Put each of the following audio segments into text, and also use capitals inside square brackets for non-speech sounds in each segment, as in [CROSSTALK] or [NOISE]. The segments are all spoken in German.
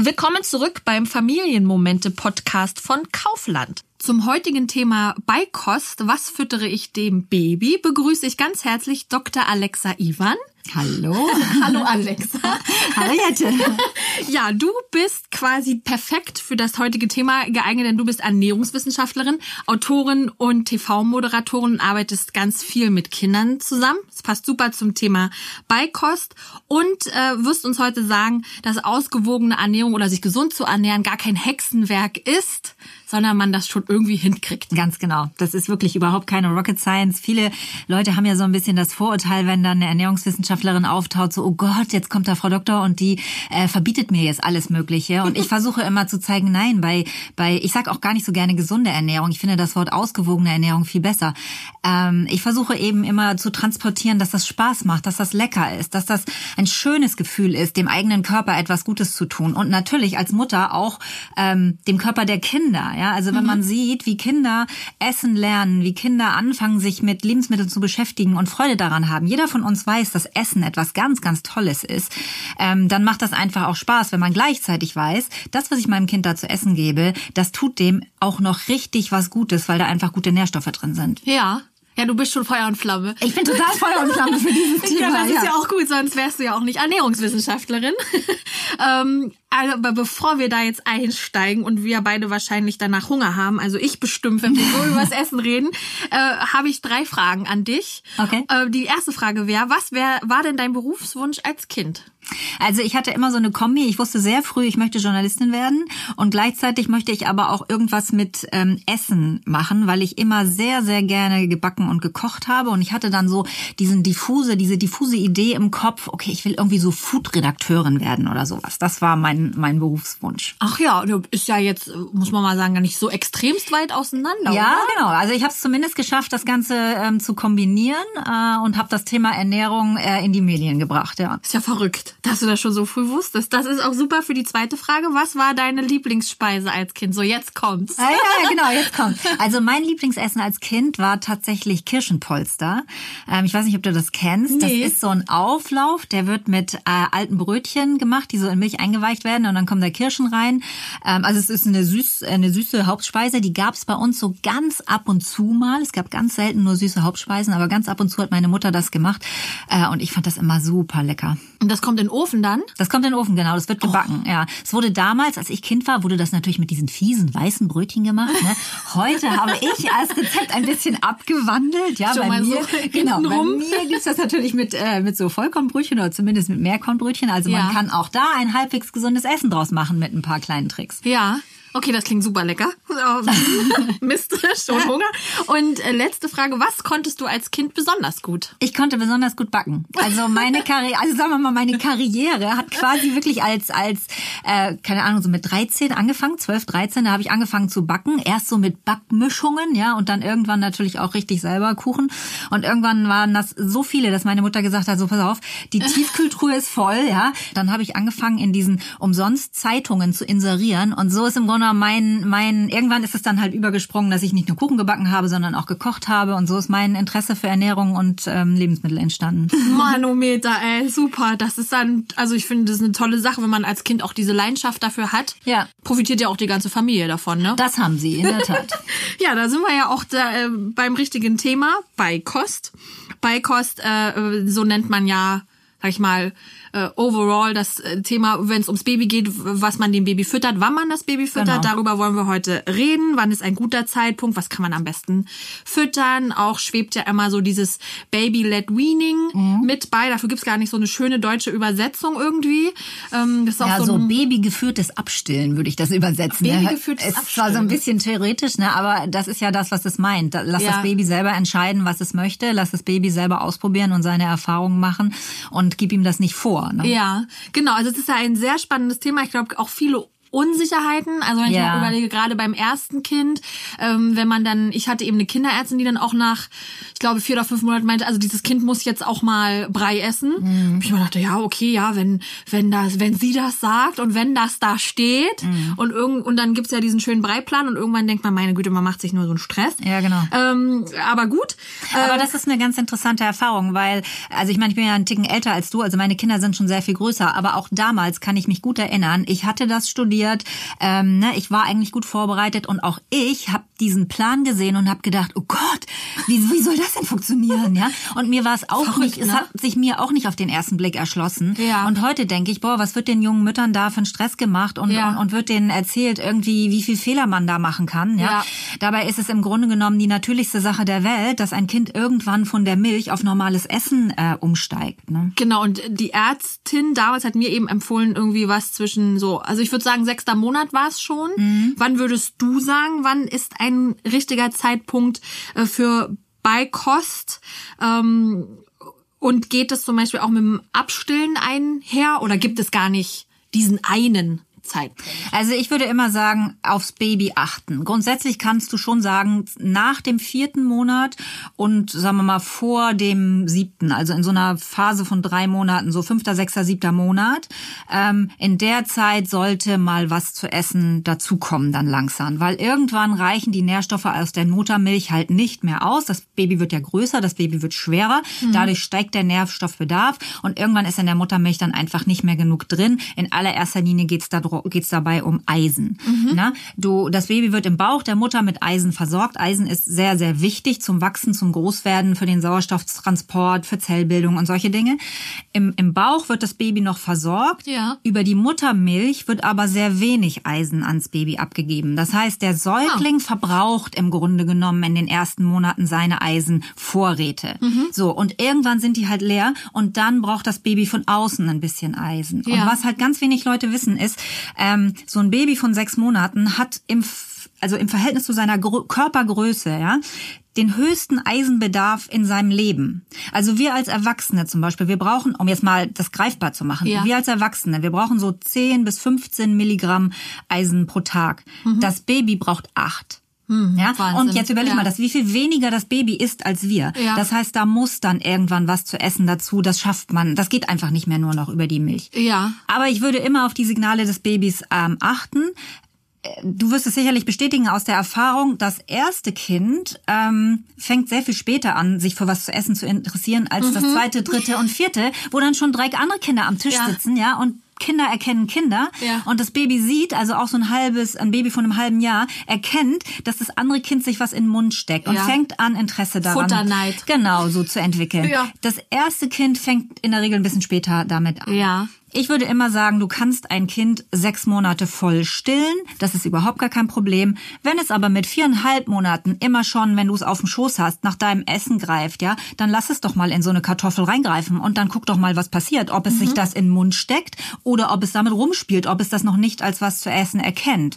Willkommen zurück beim Familienmomente-Podcast von Kaufland. Zum heutigen Thema Beikost, was füttere ich dem Baby, begrüße ich ganz herzlich Dr. Alexa Ivan. Hallo. [LAUGHS] Hallo Alexa. Hallo Jette. [LAUGHS] Ja, du bist quasi perfekt für das heutige Thema geeignet, denn du bist Ernährungswissenschaftlerin, Autorin und TV-Moderatorin und arbeitest ganz viel mit Kindern zusammen. Das passt super zum Thema Beikost und äh, wirst uns heute sagen, dass ausgewogene Ernährung oder sich gesund zu ernähren gar kein Hexenwerk ist, sondern man das schon irgendwie hinkriegt. Ganz genau. Das ist wirklich überhaupt keine Rocket Science. Viele Leute haben ja so ein bisschen das Vorurteil, wenn dann eine Ernährungswissenschaftlerin auftaucht, so, oh Gott, jetzt kommt da Frau Doktor und die äh, verbietet mir jetzt alles Mögliche. Und ich [LAUGHS] versuche immer zu zeigen, nein, bei, bei, ich sage auch gar nicht so gerne gesunde Ernährung. Ich finde das Wort ausgewogene Ernährung viel besser. Ähm, ich versuche eben immer zu transportieren, dass das Spaß macht, dass das lecker ist, dass das ein schönes Gefühl ist, dem eigenen Körper etwas Gutes zu tun. Und natürlich als Mutter auch ähm, dem Körper der Kinder. Ja, also wenn mhm. man sieht, wie Kinder essen lernen, wie Kinder anfangen, sich mit Lebensmitteln zu beschäftigen und Freude daran haben. Jeder von uns weiß, dass Essen etwas ganz, ganz Tolles ist. Ähm, dann macht das einfach auch Spaß, wenn man gleichzeitig weiß, das, was ich meinem Kind da zu essen gebe, das tut dem auch noch richtig was Gutes, weil da einfach gute Nährstoffe drin sind. Ja, ja, du bist schon Feuer und Flamme. Ich bin total Feuer und Flamme für dieses Thema. [LAUGHS] Ja, das ist ja auch gut, sonst wärst du ja auch nicht Ernährungswissenschaftlerin. [LAUGHS] ähm, aber bevor wir da jetzt einsteigen und wir beide wahrscheinlich danach Hunger haben, also ich bestimmt, wenn wir so [LAUGHS] über das Essen reden, äh, habe ich drei Fragen an dich. Okay. Äh, die erste Frage wäre, was wär, war denn dein Berufswunsch als Kind? Also ich hatte immer so eine Kombi. Ich wusste sehr früh, ich möchte Journalistin werden und gleichzeitig möchte ich aber auch irgendwas mit ähm, Essen machen, weil ich immer sehr, sehr gerne gebacken und gekocht habe und ich hatte dann so diesen diffuse, diese diffuse Idee im Kopf, okay, ich will irgendwie so Food-Redakteurin werden oder sowas. Das war mein, mein Berufswunsch. Ach ja, ist ja jetzt, muss man mal sagen, gar nicht so extremst weit auseinander. Ja, oder? genau. Also ich habe es zumindest geschafft, das Ganze ähm, zu kombinieren äh, und habe das Thema Ernährung äh, in die Medien gebracht. Ja. Ist ja verrückt dass du das schon so früh wusstest. Das ist auch super für die zweite Frage. Was war deine Lieblingsspeise als Kind? So, jetzt kommt's. Ja, ja, [LAUGHS] genau, jetzt kommt. Also mein Lieblingsessen als Kind war tatsächlich Kirschenpolster. Ähm, ich weiß nicht, ob du das kennst. Nee. Das ist so ein Auflauf, der wird mit äh, alten Brötchen gemacht, die so in Milch eingeweicht werden und dann kommen da Kirschen rein. Ähm, also es ist eine, süß, eine süße Hauptspeise. Die gab's bei uns so ganz ab und zu mal. Es gab ganz selten nur süße Hauptspeisen, aber ganz ab und zu hat meine Mutter das gemacht. Äh, und ich fand das immer super lecker. Und das kommt in den Ofen dann? Das kommt in den Ofen, genau. Das wird gebacken, oh. ja. Es wurde damals, als ich Kind war, wurde das natürlich mit diesen fiesen weißen Brötchen gemacht. Ne? Heute habe ich als Rezept ein bisschen abgewandelt. Ja, Schon bei mir, so [LAUGHS] genau. Bei mir gibt's das natürlich mit, äh, mit so Vollkornbrötchen oder zumindest mit Mehrkornbrötchen. Also ja. man kann auch da ein halbwegs gesundes Essen draus machen mit ein paar kleinen Tricks. Ja. Okay, das klingt super lecker. [LAUGHS] Mist, schon Hunger. Und äh, letzte Frage, was konntest du als Kind besonders gut? Ich konnte besonders gut backen. Also meine Karriere, also sagen wir mal, meine Karriere hat quasi wirklich als, als äh, keine Ahnung, so mit 13 angefangen, 12, 13, da habe ich angefangen zu backen. Erst so mit Backmischungen, ja, und dann irgendwann natürlich auch richtig selber Kuchen. Und irgendwann waren das so viele, dass meine Mutter gesagt hat, so pass auf, die Tiefkühltruhe ist voll, ja. Dann habe ich angefangen, in diesen umsonst Zeitungen zu inserieren. Und so ist im Grunde Corona mein, mein, irgendwann ist es dann halt übergesprungen, dass ich nicht nur Kuchen gebacken habe, sondern auch gekocht habe. Und so ist mein Interesse für Ernährung und ähm, Lebensmittel entstanden. [LAUGHS] Manometer, ey, super. Das ist dann, also ich finde, das ist eine tolle Sache, wenn man als Kind auch diese Leidenschaft dafür hat. Ja. Profitiert ja auch die ganze Familie davon, ne? Das haben sie, in der Tat. [LAUGHS] ja, da sind wir ja auch da, äh, beim richtigen Thema, bei Kost. Bei Kost, äh, so nennt man ja, sag ich mal, äh, overall das äh, Thema, wenn es ums Baby geht, was man dem Baby füttert, wann man das Baby füttert. Genau. Darüber wollen wir heute reden. Wann ist ein guter Zeitpunkt? Was kann man am besten füttern? Auch schwebt ja immer so dieses Baby-led Weaning mhm. mit bei. Dafür gibt's gar nicht so eine schöne deutsche Übersetzung irgendwie. Ähm, das ist auch ja, so, so babygeführtes Abstillen würde ich das übersetzen. Ne? Babygeführtes ne? Es war so ein bisschen theoretisch, ne? aber das ist ja das, was es meint. Lass ja. das Baby selber entscheiden, was es möchte. Lass das Baby selber ausprobieren und seine Erfahrungen machen und gib ihm das nicht vor vor. Ne? Ja, genau. Also es ist ja ein sehr spannendes Thema. Ich glaube, auch viele Unsicherheiten. Also wenn ich Ja. mal überlege, gerade beim ersten Kind, ähm, wenn man dann, ich hatte eben eine Kinderärztin, die dann auch nach, ich glaube, vier oder fünf Monaten meinte, also dieses Kind muss jetzt auch mal Brei essen. Mhm. Ich mir dachte, ja, okay, ja, wenn, wenn das, wenn sie das sagt und wenn das da steht Mhm. und irgend, und dann gibt's ja diesen schönen Breiplan und irgendwann denkt man, meine Güte, man macht sich nur so einen Stress. Ja, genau. Ähm, aber gut. Aber Äh, das ist eine ganz interessante Erfahrung, weil, also ich meine, ich bin ja einen Ticken älter als du, also meine Kinder sind schon sehr viel größer, aber auch damals kann ich mich gut erinnern, ich hatte das studiert, ähm, ne, ich war eigentlich gut vorbereitet und auch ich habe diesen Plan gesehen und habe gedacht, oh Gott, wie, wie soll das denn funktionieren, ja? Und mir war es auch Verrückt, nicht, es ne? hat sich mir auch nicht auf den ersten Blick erschlossen. Ja. Und heute denke ich, boah, was wird den jungen Müttern da für einen Stress gemacht und, Ja. und, und wird denen erzählt irgendwie, wie viel Fehler man da machen kann, ja? Ja. Dabei ist es im Grunde genommen die natürlichste Sache der Welt, dass ein Kind irgendwann von der Milch auf normales Essen äh, umsteigt. Ne? Genau, und die Ärztin damals hat mir eben empfohlen, irgendwie was zwischen so, also ich würde sagen, sechster Monat war es schon. Mhm. Wann würdest du sagen, wann ist ein richtiger Zeitpunkt äh, für Beikost? Ähm, und geht es zum Beispiel auch mit dem Abstillen einher oder gibt es gar nicht diesen einen Zeitpunkt? Also ich würde immer sagen, aufs Baby achten. Grundsätzlich kannst du schon sagen, nach dem vierten Monat und sagen wir mal vor dem siebten, also in so einer Phase von drei Monaten, so fünfter, sechster, siebter Monat, ähm, in der Zeit sollte mal was zu essen dazukommen dann langsam, weil irgendwann reichen die Nährstoffe aus der Muttermilch halt nicht mehr aus. Das Baby wird ja größer, das Baby wird schwerer, dadurch steigt der Nährstoffbedarf und irgendwann ist in der Muttermilch dann einfach nicht mehr genug drin. In allererster Linie geht's da geht's dabei um Eisen. Na, du, das Baby wird im Bauch der Mutter mit Eisen versorgt. Eisen ist sehr, sehr wichtig zum Wachsen, zum Großwerden, für den Sauerstofftransport, für Zellbildung und solche Dinge. Im, im Bauch wird das Baby noch versorgt. Ja. Über die Muttermilch wird aber sehr wenig Eisen ans Baby abgegeben. Das heißt, der Säugling verbraucht im Grunde genommen in den ersten Monaten seine Eisenvorräte. So, und irgendwann sind die halt leer und dann braucht das Baby von außen ein bisschen Eisen. Und Ja. was halt ganz wenig Leute wissen ist, ähm, so ein Baby von sechs Monaten hat im, also im Verhältnis zu seiner Grö Körpergröße, ja, den höchsten Eisenbedarf in seinem Leben. Also wir als Erwachsene zum Beispiel, wir brauchen, um jetzt mal das greifbar zu machen, Ja. wir als Erwachsene, wir brauchen so 10 bis 15 Milligramm Eisen pro Tag. Das Baby braucht acht. Ja, Mhm. Wahnsinn. und jetzt überleg Ja. mal, dass wie viel weniger das Baby isst als wir. Ja. Das heißt, da muss dann irgendwann was zu essen dazu. Das schafft man. Das geht einfach nicht mehr nur noch über die Milch. Ja. Aber ich würde immer auf die Signale des Babys ähm, achten. Äh, Du wirst es sicherlich bestätigen aus der Erfahrung, das erste Kind ähm, fängt sehr viel später an, sich für was zu essen zu interessieren, als das zweite, dritte und vierte, wo dann schon drei andere Kinder am Tisch Mhm. Ja. sitzen, ja, und Kinder erkennen Kinder Ja. und das Baby sieht, also auch so ein halbes, ein Baby von einem halben Jahr, erkennt, dass das andere Kind sich was in den Mund steckt und Ja. fängt an, Interesse daran Futterneid. genau so zu entwickeln. Ja. Das erste Kind fängt in der Regel ein bisschen später damit an. Ja. Ich würde immer sagen, du kannst ein Kind sechs Monate voll stillen. Das ist überhaupt gar kein Problem. Wenn es aber mit viereinhalb Monaten immer schon, wenn du es auf dem Schoß hast, nach deinem Essen greift, ja, dann lass es doch mal in so eine Kartoffel reingreifen und dann guck doch mal, was passiert. Ob es sich das in den Mund steckt oder ob es damit rumspielt, ob es das noch nicht als was zu essen erkennt.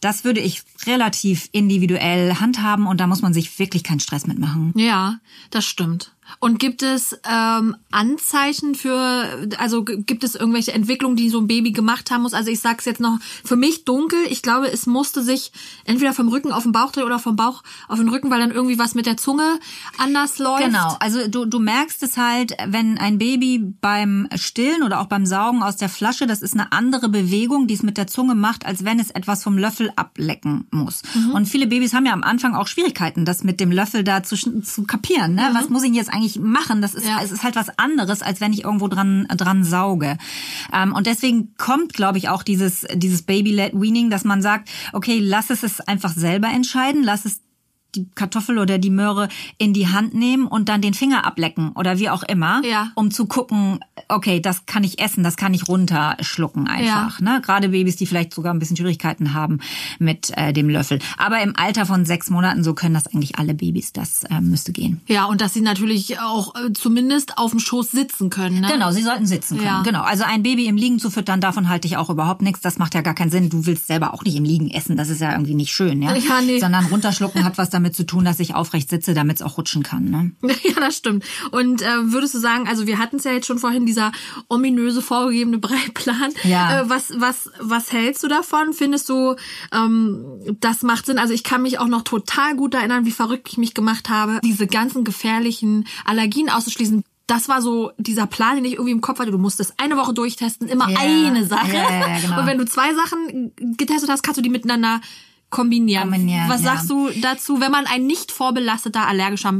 Das würde ich relativ individuell handhaben und da muss man sich wirklich keinen Stress mitmachen. Ja, das stimmt. Und gibt es ähm, Anzeichen für, also gibt es irgendwelche Entwicklungen, die so ein Baby gemacht haben muss? Also ich sag's jetzt noch, für mich dunkel. Ich glaube, es musste sich entweder vom Rücken auf den Bauch drehen oder vom Bauch auf den Rücken, weil dann irgendwie was mit der Zunge anders läuft. Genau, also du, du merkst es halt, wenn ein Baby beim Stillen oder auch beim Saugen aus der Flasche, das ist eine andere Bewegung, die es mit der Zunge macht, als wenn es etwas vom Löffel ablecken muss. Und viele Babys haben ja am Anfang auch Schwierigkeiten, das mit dem Löffel da zu, zu kapieren. Ne? Was muss ich jetzt eigentlich machen? Das ist, Ja. es ist halt was anderes, als wenn ich irgendwo dran, dran sauge. Ähm, und deswegen kommt, glaube ich, auch dieses, dieses Baby-led Weaning, dass man sagt, okay, lass es es einfach selber entscheiden, lass es die Kartoffel oder die Möhre in die Hand nehmen und dann den Finger ablecken oder wie auch immer, Ja. um zu gucken, okay, das kann ich essen, das kann ich runterschlucken einfach. Ne? Gerade Babys, die vielleicht sogar ein bisschen Schwierigkeiten haben mit äh, dem Löffel. Aber im Alter von sechs Monaten, so können das eigentlich alle Babys, das äh, müsste gehen. Ja, und dass sie natürlich auch äh, zumindest auf dem Schoß sitzen können. Ne? Genau, sie sollten sitzen können. Ja. Genau. Also ein Baby im Liegen zu füttern, davon halte ich auch überhaupt nichts. Das macht ja gar keinen Sinn. Du willst selber auch nicht im Liegen essen. Das ist ja irgendwie nicht schön, ja. Ja, nee. Sondern runterschlucken hat was damit damit zu tun, dass ich aufrecht sitze, damit es auch rutschen kann. Ne? [LAUGHS] Ja, das stimmt. Und äh, würdest du sagen, also wir hatten es ja jetzt schon vorhin, dieser ominöse vorgegebene [LAUGHS] Breiplan. Ja. Äh, was, was, was hältst du davon? Findest du, ähm, das macht Sinn? Also ich kann mich auch noch total gut erinnern, wie verrückt ich mich gemacht habe, diese ganzen gefährlichen Allergien auszuschließen das war so dieser Plan, den ich irgendwie im Kopf hatte. Du musstest eine Woche durchtesten, immer Ja. eine Sache. Ja, genau. Und wenn du zwei Sachen getestet hast, kannst du die miteinander kombinieren. Kombinieren, Was ja. sagst du dazu, wenn man ein nicht vorbelasteter allergischer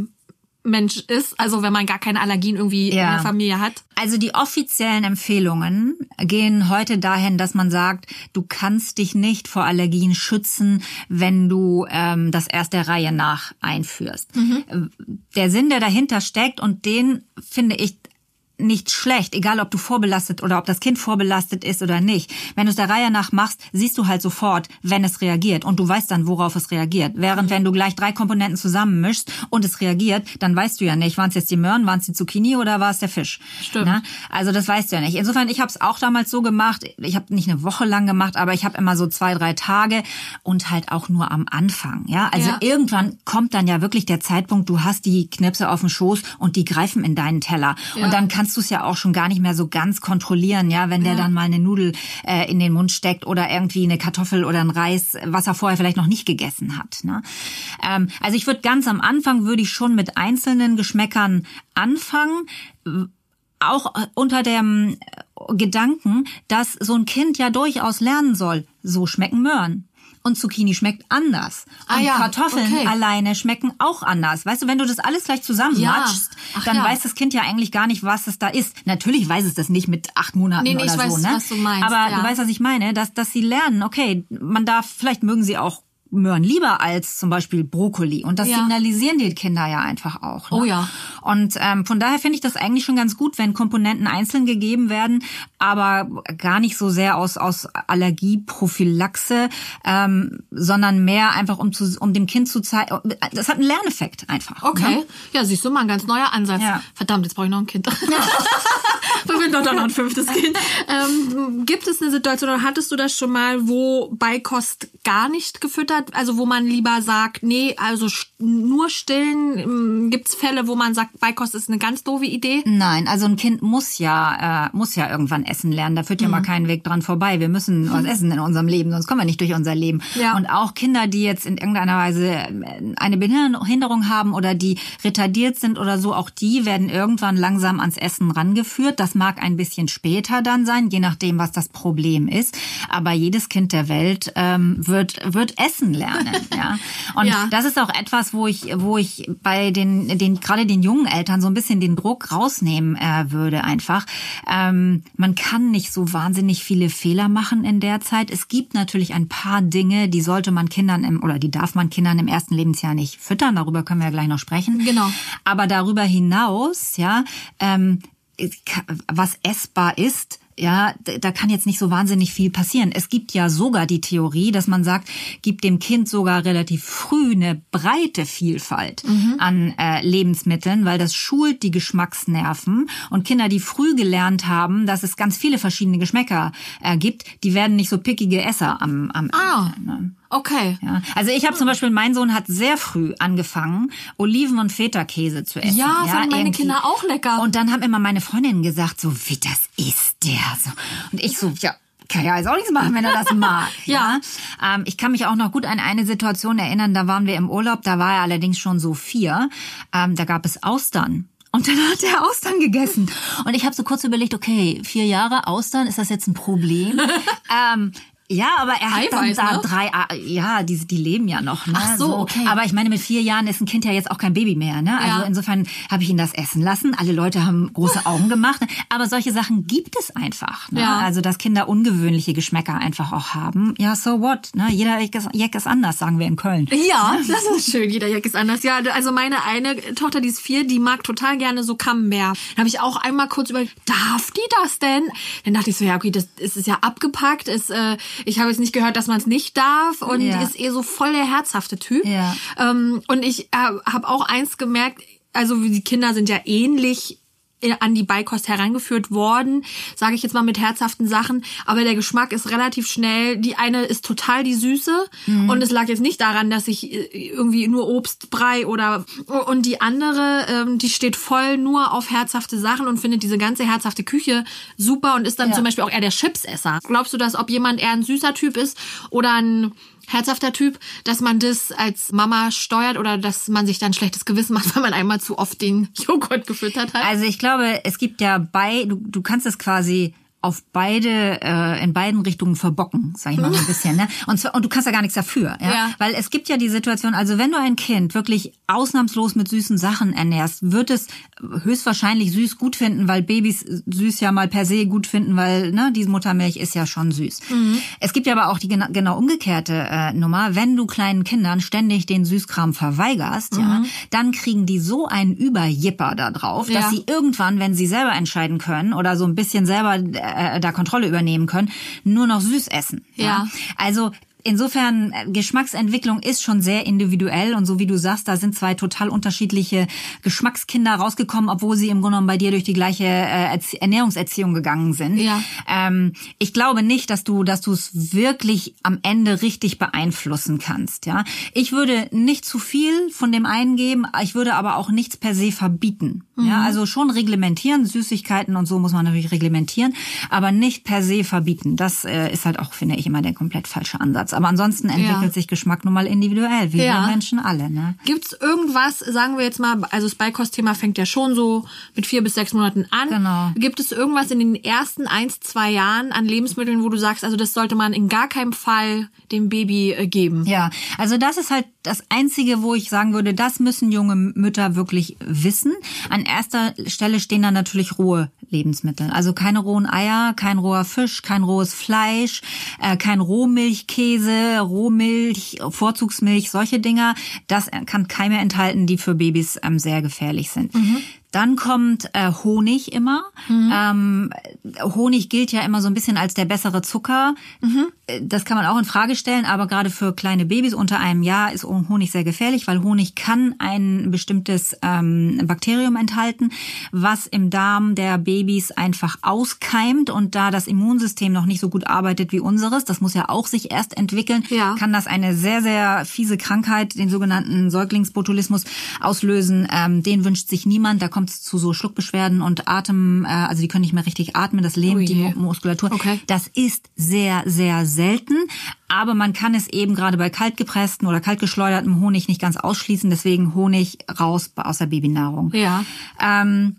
Mensch ist, also wenn man gar keine Allergien irgendwie in Ja. der Familie hat? Also die offiziellen Empfehlungen gehen heute dahin, dass man sagt, du kannst dich nicht vor Allergien schützen, wenn du ähm, das erst der Reihe nach einführst. Äh, Der Sinn, der dahinter steckt, und den finde ich nicht schlecht, egal ob du vorbelastet oder ob das Kind vorbelastet ist oder nicht. Wenn du es der Reihe nach machst, siehst du halt sofort, wenn es reagiert und du weißt dann, worauf es reagiert. Während wenn du gleich drei Komponenten zusammenmischst und es reagiert, dann weißt du ja nicht, waren es jetzt die Möhren, waren es die Zucchini oder war es der Fisch. Stimmt. Na? Also das weißt du ja nicht. Insofern, ich habe es auch damals so gemacht. Ich habe nicht eine Woche lang gemacht, aber ich habe immer so zwei, drei Tage und halt auch nur am Anfang. Ja, also Ja. irgendwann kommt dann ja wirklich der Zeitpunkt, du hast die Knipse auf dem Schoß und die greifen in deinen Teller. Ja. Und dann kannst du es ja auch schon gar nicht mehr so ganz kontrollieren, ja, wenn der Ja. dann mal eine Nudel äh, in den Mund steckt oder irgendwie eine Kartoffel oder ein Reis, was er vorher vielleicht noch nicht gegessen hat. Ne? Ähm, also ich würde ganz am Anfang würde ich schon mit einzelnen Geschmäckern anfangen auch äh, unter dem äh, Gedanken, dass so ein Kind ja durchaus lernen soll, so schmecken Möhren. Und Zucchini schmeckt anders. Ah und ja, Kartoffeln okay. alleine schmecken auch anders. Weißt du, wenn du das alles gleich zusammenmatschst, Ja. Dann ja. weiß das Kind ja eigentlich gar nicht, was es da ist. Natürlich weiß es das nicht mit acht Monaten Nee, nee, oder ich weiß, so, ne? was du meinst, Aber du weißt, was ich meine, dass, dass sie lernen, okay, man darf, vielleicht mögen sie auch Möhren lieber als zum Beispiel Brokkoli. Und das Ja. signalisieren die Kinder ja einfach auch. Ne? Oh ja. Und ähm, von daher finde ich das eigentlich schon ganz gut, wenn Komponenten einzeln gegeben werden, aber gar nicht so sehr aus, aus Allergieprophylaxe, ähm, sondern mehr einfach, um, zu, um dem Kind zu zeigen, das hat einen Lerneffekt einfach. Okay. Ne? Ja, siehst du mal, ein ganz neuer Ansatz. Ja. Verdammt, jetzt brauche ich noch ein Kind. [LAUGHS] Wir will doch noch ein fünftes Kind. Ähm, gibt es eine Situation oder hattest du das schon mal, wo Beikost gar nicht gefüttert, also wo man lieber sagt, nee, also nur stillen, gibt es Fälle, wo man sagt, Beikost ist eine ganz doofe Idee? Nein, also ein Kind muss ja äh, muss ja irgendwann essen lernen. Da führt ja mal Mhm. kein Weg dran vorbei. Wir müssen [LAUGHS] was essen in unserem Leben, sonst kommen wir nicht durch unser Leben. Ja. Und auch Kinder, die jetzt in irgendeiner Weise äh, eine Behinderung haben oder die retardiert sind oder so, auch die werden irgendwann langsam ans Essen rangeführt. Das mag ein bisschen später dann sein, je nachdem, was das Problem ist. Aber jedes Kind der Welt ähm, wird wird essen lernen. [LAUGHS] ja. Und Ja. das ist auch etwas, wo ich, wo ich bei den, den gerade den jungen Eltern so ein bisschen den Druck rausnehmen äh, würde einfach. Ähm, man kann nicht so wahnsinnig viele Fehler machen in der Zeit. Es gibt natürlich ein paar Dinge, die sollte man Kindern im oder die darf man Kindern im ersten Lebensjahr nicht füttern. Darüber können wir ja gleich noch sprechen. Genau. Aber darüber hinaus, ja, ähm, was essbar ist, ja, da kann jetzt nicht so wahnsinnig viel passieren. Es gibt ja sogar die Theorie, dass man sagt, gibt dem Kind sogar relativ früh eine breite Vielfalt an äh, Lebensmitteln, weil das schult die Geschmacksnerven und Kinder, die früh gelernt haben, dass es ganz viele verschiedene Geschmäcker äh, gibt, die werden nicht so pickige Esser am, am Ah. Ende. Ne? Okay. Ja. Also ich habe zum Beispiel, mein Sohn hat sehr früh angefangen, Oliven- und Feta-Käse zu essen. Ja, fanden meine irgendwie. Kinder auch lecker. Und dann haben immer meine Freundinnen gesagt, so wie das ist der so. Und ich so, ja. Kann ja jetzt auch nichts machen, wenn er das mag. [LAUGHS] Ja. ja. Ähm, ich kann mich auch noch gut an eine Situation erinnern, da waren wir im Urlaub, da war er allerdings schon so vier. Ähm, da gab es Austern. Und dann hat er Austern gegessen. Und ich habe so kurz überlegt, okay, vier Jahre Austern, ist das jetzt ein Problem? [LAUGHS] ähm, ja, aber er hat dann da ne? drei, ja, die, die leben ja noch. Ne? Ach so, okay. Aber ich meine, mit vier Jahren ist ein Kind ja jetzt auch kein Baby mehr. Ne? Also Ja. insofern habe ich ihn das essen lassen. Alle Leute haben große Augen gemacht. Aber solche Sachen gibt es einfach. Ne? Ja. Also, dass Kinder ungewöhnliche Geschmäcker einfach auch haben. Ja, so what? Ne? Jeder Jack ist, anders, sagen wir in Köln. Ja, [LAUGHS] das ist schön. Jeder Jack ist anders. Ja, also meine eine Tochter, die ist vier, die mag total gerne so Camembert. Da habe ich auch einmal kurz überlegt, darf die das denn? Dann dachte ich so, ja, okay, das ist, ist ja abgepackt. Ist, äh, ich habe jetzt nicht gehört, dass man es nicht darf und Ja. ist eh so voll der herzhafte Typ. Ähm, und ich äh, habe auch eins gemerkt, also die Kinder sind ja ähnlich an die Beikost herangeführt worden, sage ich jetzt mal mit herzhaften Sachen, aber der Geschmack ist relativ schnell. Die eine ist total die Süße mhm. und es lag jetzt nicht daran, dass ich äh, irgendwie nur Obstbrei oder und die andere, ähm, die steht voll nur auf herzhafte Sachen und findet diese ganze herzhafte Küche super und ist dann ja. zum Beispiel auch eher der Chipsesser. Glaubst du, dass ob jemand eher ein süßer Typ ist oder ein herzhafter Typ, dass man das als Mama steuert oder dass man sich dann schlechtes Gewissen macht, [LAUGHS] weil man einmal zu oft den Joghurt gefüttert hat? Also ich glaube, es gibt ja bei, du, du kannst es quasi auf beide äh, in beiden Richtungen verbocken, sag ich mal so ein bisschen. Ne? Und zwar, und du kannst ja gar nichts dafür, ja? ja? Weil es gibt ja die Situation, also wenn du ein Kind wirklich ausnahmslos mit süßen Sachen ernährst, wird es höchstwahrscheinlich süß gut finden, weil Babys süß ja mal per se gut finden, weil ne, diese Muttermilch ist ja schon süß. Mhm. Es gibt ja aber auch die genau, genau umgekehrte äh, Nummer, wenn du kleinen Kindern ständig den Süßkram verweigerst, mhm. ja, dann kriegen die so einen Überjipper da drauf, ja. dass sie irgendwann, wenn sie selber entscheiden können oder so ein bisschen selber äh, äh, da Kontrolle übernehmen können, nur noch süß essen. Ja. ja. Also Insofern, äh, Geschmacksentwicklung ist schon sehr individuell und so wie du sagst, da sind zwei total unterschiedliche Geschmackskinder rausgekommen, obwohl sie im Grunde genommen bei dir durch die gleiche äh, Ernährungserziehung gegangen sind. Ja. Ähm, ich glaube nicht, dass du, dass du es wirklich am Ende richtig beeinflussen kannst. Ja, ich würde nicht zu viel von dem einen geben, ich würde aber auch nichts per se verbieten. Mhm. Ja, also schon reglementieren, Süßigkeiten und so muss man natürlich reglementieren, aber nicht per se verbieten. Das äh, ist halt auch, finde ich, immer der komplett falsche Ansatz. Aber ansonsten entwickelt ja. sich Geschmack nun mal individuell, wie ja. wir Menschen alle. Ne? Gibt's irgendwas, sagen wir jetzt mal, also das Beikost-Thema fängt ja schon so mit vier bis sechs Monaten an. Genau. Gibt es irgendwas in den ersten eins, zwei Jahren an Lebensmitteln, wo du sagst, also das sollte man in gar keinem Fall dem Baby äh, geben? Ja, also das ist halt das Einzige, wo ich sagen würde, das müssen junge Mütter wirklich wissen. An erster Stelle stehen da natürlich rohe Lebensmittel. Also keine rohen Eier, kein roher Fisch, kein rohes Fleisch, äh, kein Rohmilchkäse, Rohmilch, Vorzugsmilch, solche Dinger. Das kann Keime enthalten, die für Babys ähm, sehr gefährlich sind. Mhm. Dann kommt äh, Honig immer. Mhm. Ähm, Honig gilt ja immer so ein bisschen als der bessere Zucker. Mhm. Das kann man auch in Frage stellen, aber gerade für kleine Babys unter einem Jahr ist Honig sehr gefährlich, weil Honig kann ein bestimmtes ähm, Bakterium enthalten, was im Darm der Babys einfach auskeimt und da das Immunsystem noch nicht so gut arbeitet wie unseres, das muss ja auch sich erst entwickeln, ja. kann das eine sehr, sehr fiese Krankheit, den sogenannten Säuglingsbotulismus auslösen. Ähm, den wünscht sich niemand. Da kommt es zu so Schluckbeschwerden und Atem, äh, also die können nicht mehr richtig atmen, das lähmt oh die Muskulatur. Okay. Das ist sehr, sehr selten, aber man kann es eben gerade bei kaltgepressten oder kaltgeschleudertem Honig nicht ganz ausschließen, deswegen Honig raus aus der Babynahrung. Ja. Ähm,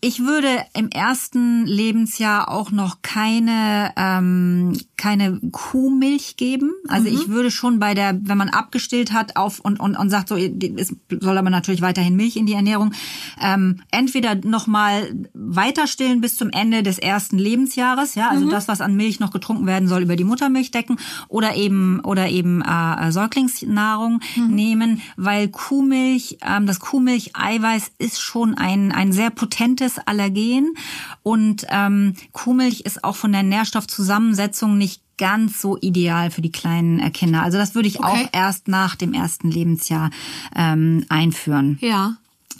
ich würde im ersten Lebensjahr auch noch keine ähm, keine Kuhmilch geben. Also mhm. ich würde schon bei der, wenn man abgestillt hat auf und und, und sagt so, es soll aber natürlich weiterhin Milch in die Ernährung, ähm, entweder noch mal weiter stillen bis zum Ende des ersten Lebensjahres, ja, also mhm. das, was an Milch noch getrunken werden soll, über die Muttermilch decken oder eben oder eben äh, Säuglingsnahrung mhm. nehmen, weil Kuhmilch, ähm, das Kuhmilch-Eiweiß ist schon ein ein sehr potentes Allergen und ähm, Kuhmilch ist auch von der Nährstoffzusammensetzung nicht ganz so ideal für die kleinen äh, Kinder. Also das würde ich okay. auch erst nach dem ersten Lebensjahr ähm, einführen. Ja.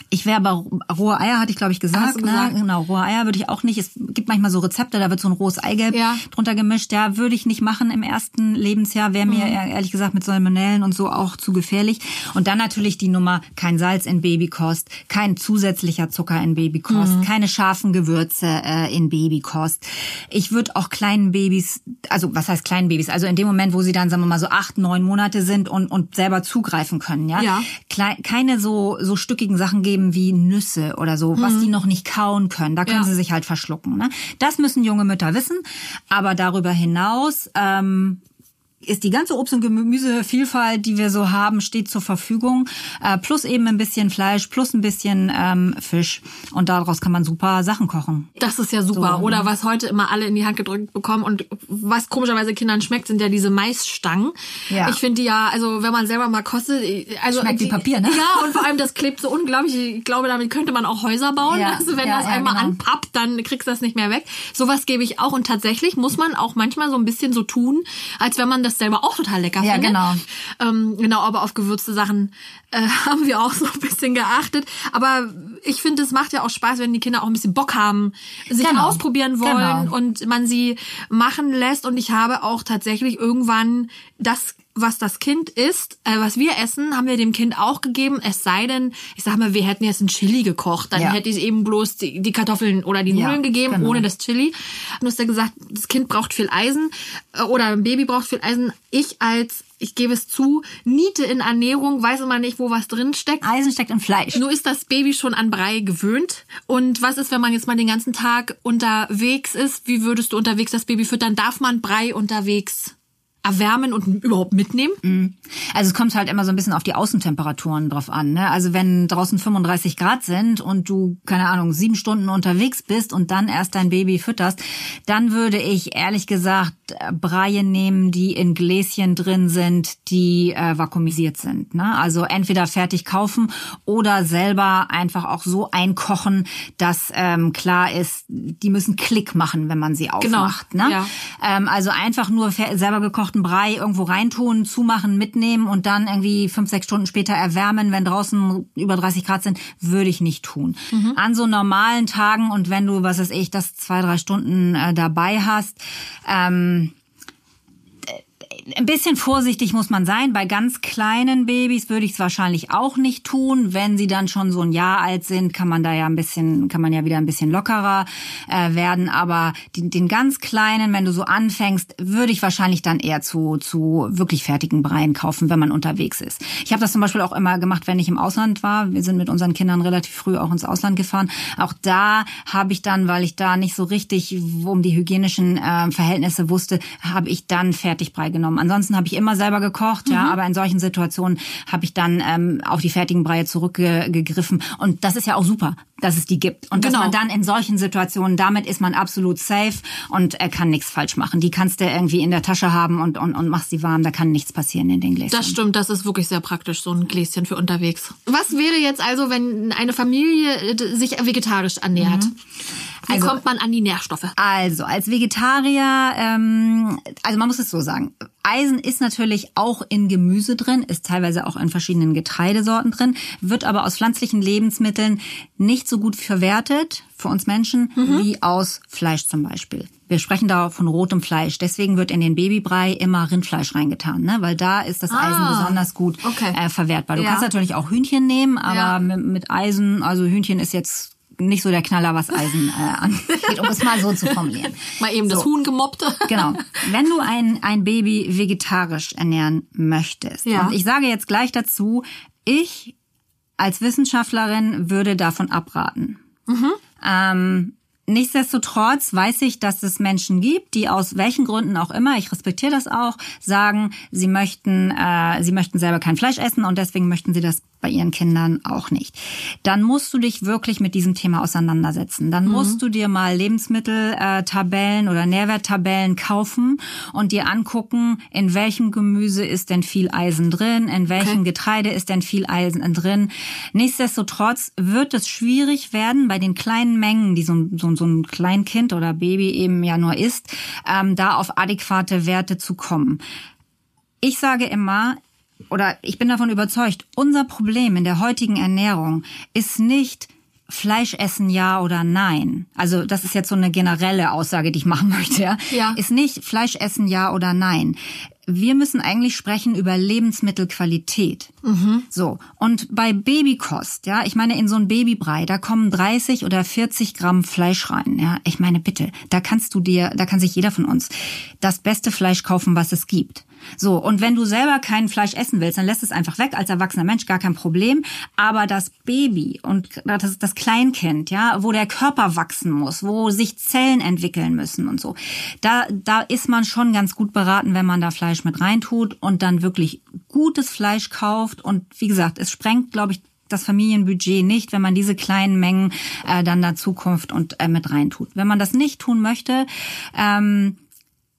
Ich wäre aber rohe Eier, hatte ich glaube ich gesagt. Ne? Genau, rohe Eier würde ich auch nicht. Es gibt manchmal so Rezepte, da wird so ein rohes Eigelb ja. drunter gemischt. Ja, würde ich nicht machen im ersten Lebensjahr. Wäre mir mhm. ehrlich gesagt mit Salmonellen und so auch zu gefährlich. Und dann natürlich die Nummer kein Salz in Babykost, kein zusätzlicher Zucker in Babykost, mhm. keine scharfen Gewürze äh, in Babykost. Ich würde auch kleinen Babys, also was heißt kleinen Babys? Also in dem Moment, wo sie dann sagen wir mal so acht, neun Monate sind und und selber zugreifen können, ja, ja. Klein, keine so so stückigen Sachen geben geben wie Nüsse oder so, mhm. was die noch nicht kauen können. Da können ja. sie sich halt verschlucken. Ne? Das müssen junge Mütter wissen. Aber darüber hinaus ähm, ist die ganze Obst- und Gemüsevielfalt, die wir so haben, steht zur Verfügung. Äh, plus eben ein bisschen Fleisch, plus ein bisschen ähm, Fisch. Und daraus kann man super Sachen kochen. Das ist ja super. So, Oder was heute immer alle in die Hand gedrückt bekommen und was komischerweise Kindern schmeckt, sind ja diese Maisstangen. Ja. Ich finde die ja, also wenn man selber mal kostet, also schmeckt die, wie Papier, ne? Ja, und vor allem das klebt so unglaublich. Ich glaube, damit könnte man auch Häuser bauen. Ja. Also wenn ja, das ja, einmal genau. anpappt, dann kriegst du das nicht mehr weg. Sowas gebe ich auch und tatsächlich muss man auch manchmal so ein bisschen so tun, als wenn man das selber auch total lecker ja, finde. Ja, genau. Ähm, genau, aber auf gewürzte Sachen äh, [LAUGHS] haben wir auch so ein bisschen geachtet. Aber ich finde, es macht ja auch Spaß, wenn die Kinder auch ein bisschen Bock haben, sich Genau. ausprobieren wollen Genau. und man sie machen lässt. Und ich habe auch tatsächlich irgendwann das was das Kind isst, äh, was wir essen, haben wir dem Kind auch gegeben. Es sei denn, ich sag mal, wir hätten jetzt ein Chili gekocht, dann Ja. hätte ich eben bloß die, die Kartoffeln oder die Ja, Nudeln gegeben, genau. ohne das Chili. Du hast ja gesagt, das Kind braucht viel Eisen äh, oder ein Baby braucht viel Eisen. Ich als, ich gebe es zu, Niete in Ernährung, weiß immer nicht, wo was drin steckt. Eisen steckt im Fleisch. Nur ist das Baby schon an Brei gewöhnt. Und was ist, wenn man jetzt mal den ganzen Tag unterwegs ist? Wie würdest du unterwegs das Baby füttern? Darf man Brei unterwegs erwärmen und überhaupt mitnehmen? Also es kommt halt immer so ein bisschen auf die Außentemperaturen drauf an. Ne? Also wenn draußen 35 Grad sind und du, keine Ahnung, sieben Stunden unterwegs bist und dann erst dein Baby fütterst, dann würde ich ehrlich gesagt äh, Breie nehmen, die in Gläschen drin sind, die äh, vakuumisiert sind. Ne? Also entweder fertig kaufen oder selber einfach auch so einkochen, dass ähm, klar ist, die müssen Klick machen, wenn man sie aufmacht. Ne? ja. Ähm, also einfach nur selber gekochten Brei irgendwo reintun, zumachen, mitnehmen und dann irgendwie fünf, sechs Stunden später erwärmen, wenn draußen über 30 Grad sind, würde ich nicht tun. An so normalen Tagen und wenn du, was weiß ich, das zwei, drei Stunden äh, dabei hast, ähm, ein bisschen vorsichtig muss man sein. Bei ganz kleinen Babys würde ich es wahrscheinlich auch nicht tun. Wenn sie dann schon so ein Jahr alt sind, kann man da ja ein bisschen, kann man ja wieder ein bisschen lockerer äh, werden. Aber den, den ganz kleinen, wenn du so anfängst, würde ich wahrscheinlich dann eher zu, zu wirklich fertigen Breien kaufen, wenn man unterwegs ist. Ich habe das zum Beispiel auch immer gemacht, wenn ich im Ausland war. Wir sind mit unseren Kindern relativ früh auch ins Ausland gefahren. Auch da habe ich dann, weil ich da nicht so richtig um die hygienischen äh, Verhältnisse wusste, habe ich dann Fertigbrei genommen. Ansonsten habe ich immer selber gekocht, ja, aber in solchen Situationen habe ich dann ähm, auf die fertigen Breie zurückgegriffen. Und das ist ja auch super, dass es die gibt. Und Genau. dass man dann in solchen Situationen, damit ist man absolut safe und er kann nichts falsch machen. Die kannst du irgendwie in der Tasche haben und, und, und machst sie warm, da kann nichts passieren in den Gläsern. Das stimmt, das ist wirklich sehr praktisch, so ein Gläschen für unterwegs. Was wäre jetzt also, wenn eine Familie äh, sich vegetarisch ernährt? Wie Also- kommt man an die Nährstoffe? Also als Vegetarier, ähm, also man muss es so sagen, Eisen ist natürlich auch in Gemüse drin, ist teilweise auch in verschiedenen Getreidesorten drin, wird aber aus pflanzlichen Lebensmitteln nicht so gut verwertet für uns Menschen wie aus Fleisch zum Beispiel. Wir sprechen da von rotem Fleisch. Deswegen wird in den Babybrei immer Rindfleisch reingetan, ne? weil da ist das Eisen Ah, besonders gut okay. äh, verwertbar. Du Ja. kannst natürlich auch Hühnchen nehmen, aber Ja. mit Eisen, also Hühnchen ist jetzt nicht so der Knaller, was Eisen äh, angeht, um es mal so zu formulieren. [LAUGHS] Mal eben das So. Huhn gemobbt. [LAUGHS] Genau. Wenn du ein, ein Baby vegetarisch ernähren möchtest, Ja. und ich sage jetzt gleich dazu, ich als Wissenschaftlerin würde davon abraten. Ähm, Nichtsdestotrotz weiß ich, dass es Menschen gibt, die aus welchen Gründen auch immer, ich respektiere das auch, sagen, sie möchten, äh, sie möchten selber kein Fleisch essen und deswegen möchten sie das bei ihren Kindern auch nicht. Dann musst du dich wirklich mit diesem Thema auseinandersetzen. Dann musst du dir mal Lebensmitteltabellen Tabellen oder Nährwerttabellen kaufen und dir angucken, in welchem Gemüse ist denn viel Eisen drin, in welchem Getreide ist denn viel Eisen drin. Nichtsdestotrotz wird es schwierig werden, bei den kleinen Mengen, die so ein, so, so ein Kleinkind oder Baby eben ja nur isst, ähm, da auf adäquate Werte zu kommen. Ich sage immer, oder ich bin davon überzeugt, unser Problem in der heutigen Ernährung ist nicht Fleisch essen ja oder nein. Also das ist jetzt so eine generelle Aussage, die ich machen [LAUGHS] möchte. Ja? Ja. Ist nicht Fleisch essen ja oder nein. Wir müssen eigentlich sprechen über Lebensmittelqualität. So. Und bei Babykost, ja, ich meine, in so ein Babybrei, da kommen 30 oder 40 Gramm Fleisch rein. Ja, ich meine, bitte, da kannst du dir, da kann sich jeder von uns das beste Fleisch kaufen, was es gibt. So, und wenn du selber kein Fleisch essen willst, dann lässt es einfach weg als erwachsener Mensch, gar kein Problem. Aber das Baby und das, das Kleinkind, ja, wo der Körper wachsen muss, wo sich Zellen entwickeln müssen und so, da, da ist man schon ganz gut beraten, wenn man da Fleisch mit reintut und dann wirklich gutes Fleisch kauft. Und wie gesagt, es sprengt, glaube ich, das Familienbudget nicht, wenn man diese kleinen Mengen äh, dann da Zukunft und äh, mit reintut. Wenn man das nicht tun möchte, ähm,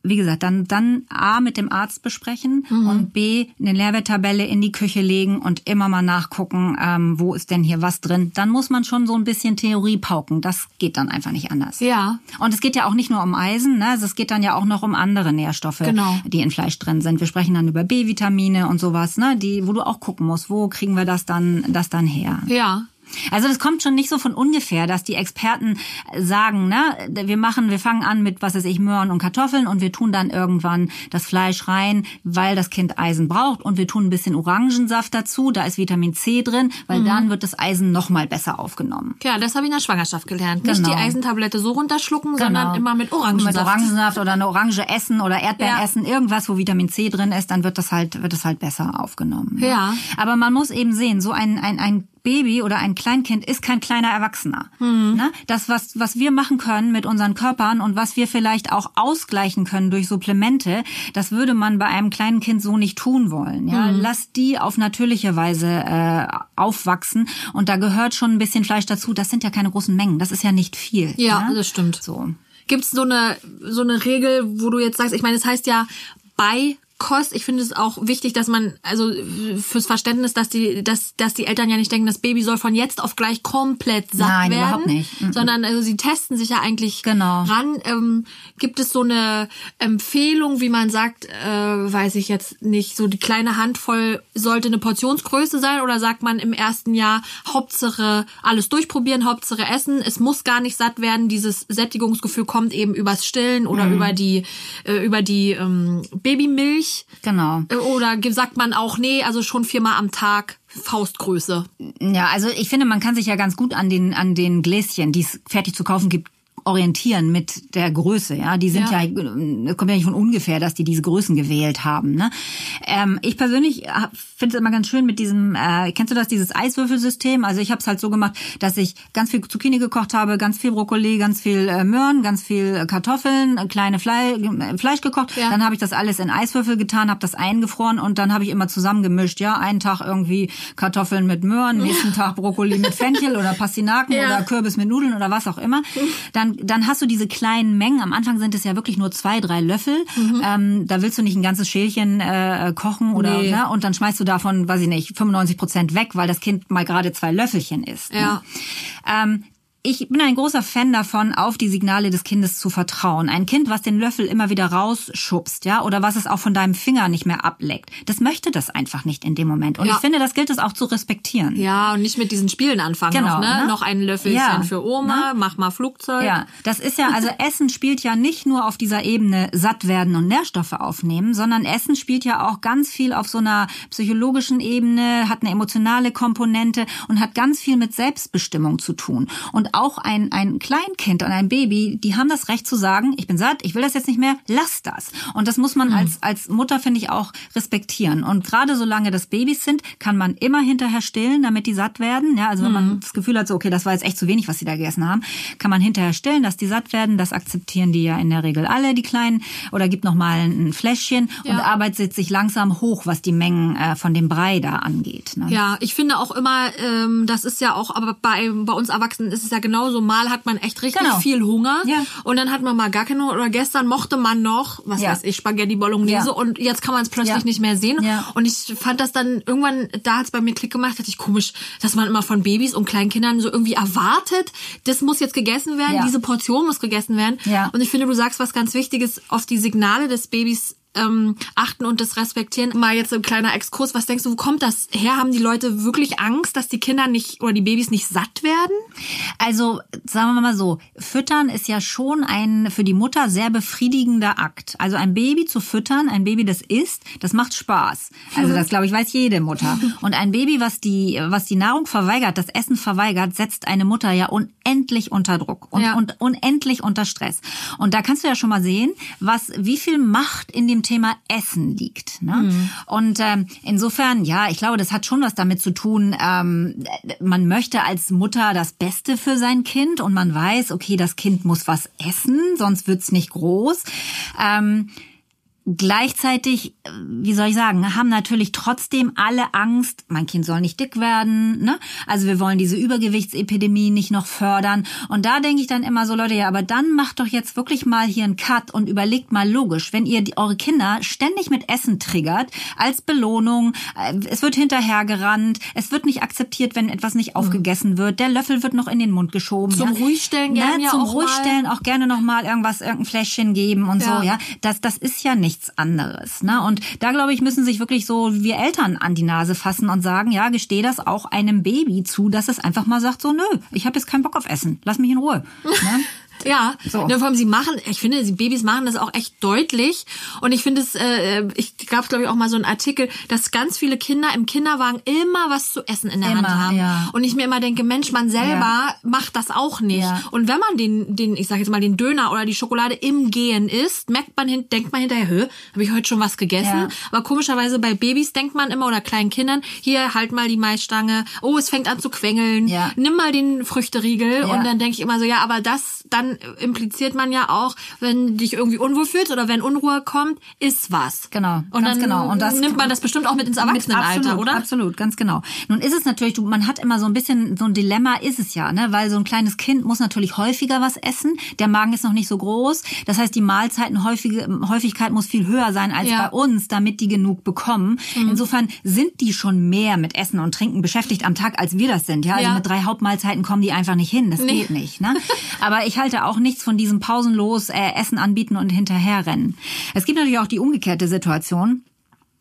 wie gesagt, dann, dann A mit dem Arzt besprechen und B eine Nährwerttabelle in die Küche legen und immer mal nachgucken, ähm, wo ist denn hier was drin. Dann muss man schon so ein bisschen Theorie pauken. Das geht dann einfach nicht anders. Ja. Und es geht ja auch nicht nur um Eisen, ne? Also es geht dann ja auch noch um andere Nährstoffe, Genau. die in Fleisch drin sind. Wir sprechen dann über B-Vitamine und sowas, ne? Die, wo du auch gucken musst, wo kriegen wir das dann, das dann her. Ja. Also das kommt schon nicht so von ungefähr, dass die Experten sagen, ne, wir machen, wir fangen an mit, was weiß ich, Möhren und Kartoffeln und wir tun dann irgendwann das Fleisch rein, weil das Kind Eisen braucht und wir tun ein bisschen Orangensaft dazu, da ist Vitamin C drin, weil mhm. dann wird das Eisen noch mal besser aufgenommen. Ja, das habe ich in der Schwangerschaft gelernt. Genau. Nicht die Eisentablette so runterschlucken, genau. sondern immer mit Orangensaft. Mit Orangensaft oder eine Orange essen oder Erdbeeren ja. essen, irgendwas, wo Vitamin C drin ist, dann wird das halt, wird das halt besser aufgenommen. Ne? Ja. Aber man muss eben sehen, so ein, ein, ein Baby oder ein Kleinkind ist kein kleiner Erwachsener. Mhm. Ne? Das, was, was wir machen können mit unseren Körpern und was wir vielleicht auch ausgleichen können durch Supplemente, das würde man bei einem kleinen Kind so nicht tun wollen. Ja? Mhm. Lass die auf natürliche Weise äh, aufwachsen und da gehört schon ein bisschen Fleisch dazu. Das sind ja keine großen Mengen, das ist ja nicht viel. Ja, ne? das stimmt. So. Gibt es so eine, so eine Regel, wo du jetzt sagst, ich meine, es das heißt ja bei Kost, ich finde es auch wichtig, dass man, also fürs Verständnis, dass die, dass, dass die Eltern ja nicht denken, das Baby soll von jetzt auf gleich komplett satt Nein, werden. Überhaupt nicht. Mhm. Sondern also sie testen sich ja eigentlich genau. ran. Ähm, gibt es so eine Empfehlung, wie man sagt, äh, weiß ich jetzt nicht, so die kleine Handvoll sollte eine Portionsgröße sein oder sagt man im ersten Jahr Hauptsache alles durchprobieren, Hauptsache essen, es muss gar nicht satt werden, dieses Sättigungsgefühl kommt eben übers Stillen oder mhm. über die, äh, über die ähm, Babymilch nicht. Genau. Oder sagt man auch, nee, also schon viermal am Tag Faustgröße. Ja, also ich finde, man kann sich ja ganz gut an den, an den Gläschen, die es fertig zu kaufen gibt, orientieren mit der Größe. Ja, die sind ja, ja kommt ja nicht von ungefähr, dass die diese Größen gewählt haben. Ne? Ähm, ich persönlich finde es immer ganz schön mit diesem. Äh, kennst du das dieses Eiswürfelsystem? Also ich habe es halt so gemacht, dass ich ganz viel Zucchini gekocht habe, ganz viel Brokkoli, ganz viel äh, Möhren, ganz viel Kartoffeln, kleine Fle äh, Fleisch gekocht. Ja. Dann habe ich das alles in Eiswürfel getan, habe das eingefroren und dann habe ich immer zusammengemischt. Ja, einen Tag irgendwie Kartoffeln mit Möhren, [LAUGHS] nächsten Tag Brokkoli mit Fenchel oder Pastinaken ja. oder Kürbis mit Nudeln oder was auch immer. Dann dann hast du diese kleinen Mengen. Am Anfang sind es ja wirklich nur zwei, drei Löffel. Mhm. Ähm, da willst du nicht ein ganzes Schälchen äh, kochen oder nee. ne? und dann schmeißt du davon, weiß ich nicht, 95 Prozent weg, weil das Kind mal gerade zwei Löffelchen isst. Ne? Ja. Ne? Ähm, ich bin ein großer Fan davon, auf die Signale des Kindes zu vertrauen. Ein Kind, was den Löffel immer wieder rausschubst, ja, oder was es auch von deinem Finger nicht mehr ableckt, das möchte das einfach nicht in dem Moment. Und ja. ich finde, das gilt es auch zu respektieren. Ja, und nicht mit diesen Spielen anfangen. Genau, noch, ne? ne? noch ein Löffelchen ja. für Oma, ne? mach mal Flugzeug. Ja, das ist ja, also [LAUGHS] Essen spielt ja nicht nur auf dieser Ebene satt werden und Nährstoffe aufnehmen, sondern Essen spielt ja auch ganz viel auf so einer psychologischen Ebene, hat eine emotionale Komponente und hat ganz viel mit Selbstbestimmung zu tun. Und auch ein, ein Kleinkind und ein Baby, die haben das Recht zu sagen, ich bin satt, ich will das jetzt nicht mehr, lass das. Und das muss man mhm. als, als Mutter, finde ich, auch respektieren. Und gerade solange das Babys sind, kann man immer hinterher stillen, damit die satt werden. Ja, also wenn man mhm. das Gefühl hat, so, okay, das war jetzt echt zu wenig, was sie da gegessen haben, kann man hinterher stillen, dass die satt werden. Das akzeptieren die ja in der Regel alle, die Kleinen. Oder gibt noch mal ein Fläschchen ja. und arbeitet sich langsam hoch, was die Mengen äh, von dem Brei da angeht. Ne? Ja, ich finde auch immer, ähm, das ist ja auch, aber bei, bei uns Erwachsenen ist es ja ja genauso. Mal hat man echt richtig genau. viel Hunger ja. und dann hat man mal gar keine Hunger. Oder gestern mochte man noch, was ja. weiß ich, Spaghetti Bolognese ja. und jetzt kann man es plötzlich nicht mehr sehen. Und ich fand das dann irgendwann, da hat es bei mir Klick gemacht, dachte ich komisch, dass man immer von Babys und Kleinkindern so irgendwie erwartet, das muss jetzt gegessen werden, diese Portion muss gegessen werden. Und ich finde, du sagst was ganz Wichtiges, auf die Signale des Babys ähm, achten und das respektieren. Mal jetzt ein kleiner Exkurs. Was denkst du, wo kommt das her? Haben die Leute wirklich Angst, dass die Kinder nicht oder die Babys nicht satt werden? Also sagen wir mal so, füttern ist ja schon ein für die Mutter sehr befriedigender Akt. Also ein Baby zu füttern, ein Baby, das isst, das macht Spaß. Also das glaube ich weiß jede Mutter. [LAUGHS] Und ein Baby, was die was die Nahrung verweigert, das Essen verweigert, setzt eine Mutter ja unendlich unter Druck und, ja. und unendlich unter Stress. Und da kannst du ja schon mal sehen, was wie viel Macht in dem Thema Essen liegt. Ne? Mhm. Und ähm, insofern, ja, ich glaube, das hat schon was damit zu tun. Ähm, man möchte als Mutter das Beste für sein Kind und man weiß, okay, das Kind muss was essen, sonst wird's nicht groß. Ähm, Gleichzeitig, äh, wie soll ich sagen, haben natürlich trotzdem alle Angst, mein Kind soll nicht dick werden. Ne? Also wir wollen diese Übergewichtsepidemie nicht noch fördern. Und da denke ich dann immer so, Leute, ja, aber dann macht doch jetzt wirklich mal hier einen Cut und überlegt mal logisch, wenn ihr die, eure Kinder ständig mit Essen triggert, als Belohnung, äh, es wird hinterhergerannt, es wird nicht akzeptiert, wenn etwas nicht mhm. aufgegessen wird, der Löffel wird noch in den Mund geschoben. Zum ja? Ruhigstellen gerne ja, Zum auch Ruhigstellen mal. auch gerne noch mal irgendwas, irgendein Fläschchen geben und ja. so, ja. Das, das ist ja nicht nichts anderes. Ne? Und da glaube ich, müssen sich wirklich so wir Eltern an die Nase fassen und sagen, ja, gestehe das auch einem Baby zu, dass es einfach mal sagt, so, nö, ich habe jetzt keinen Bock auf Essen, lass mich in Ruhe. Ne? [LAUGHS] Ja, so. ja, vor allem sie machen, ich finde, die Babys machen das auch echt deutlich. Und ich finde es, äh, ich gab glaube ich auch mal so einen Artikel, dass ganz viele Kinder im Kinderwagen immer was zu essen in der immer, Hand haben. Ja. Und ich mir immer denke, Mensch, man selber ja. macht das auch nicht. Ja. Und wenn man den, den, ich sag jetzt mal, den Döner oder die Schokolade im Gehen isst, merkt man hin, denkt man hinterher, hö, habe ich heute schon was gegessen? Aber komischerweise bei Babys denkt man immer oder kleinen Kindern, hier halt mal die Maisstange, oh, es fängt an zu quengeln, nimm mal den Früchteriegel. Und dann denke ich immer so, ja, aber das dann impliziert man ja auch, wenn dich irgendwie unwohl fühlst oder wenn Unruhe kommt, ist was. Genau. Und dann genau. Und das nimmt man das bestimmt auch mit ins Erwachsenenalter, absolut, oder? Absolut, ganz genau. Nun ist es natürlich, du, man hat immer so ein bisschen so ein Dilemma, ist es ja, ne? Weil so ein kleines Kind muss natürlich häufiger was essen. Der Magen ist noch nicht so groß. Das heißt, die Mahlzeitenhäufigkeit muss viel höher sein als ja. bei uns, damit die genug bekommen. Mhm. Insofern sind die schon mehr mit Essen und Trinken beschäftigt am Tag, als wir das sind. Ja, also ja. mit drei Hauptmahlzeiten kommen die einfach nicht hin. Das nee. geht nicht. Ne? [LAUGHS] Aber ich halte auch nichts von diesem pausenlos äh, Essen anbieten und hinterherrennen. Es gibt natürlich auch die umgekehrte Situation.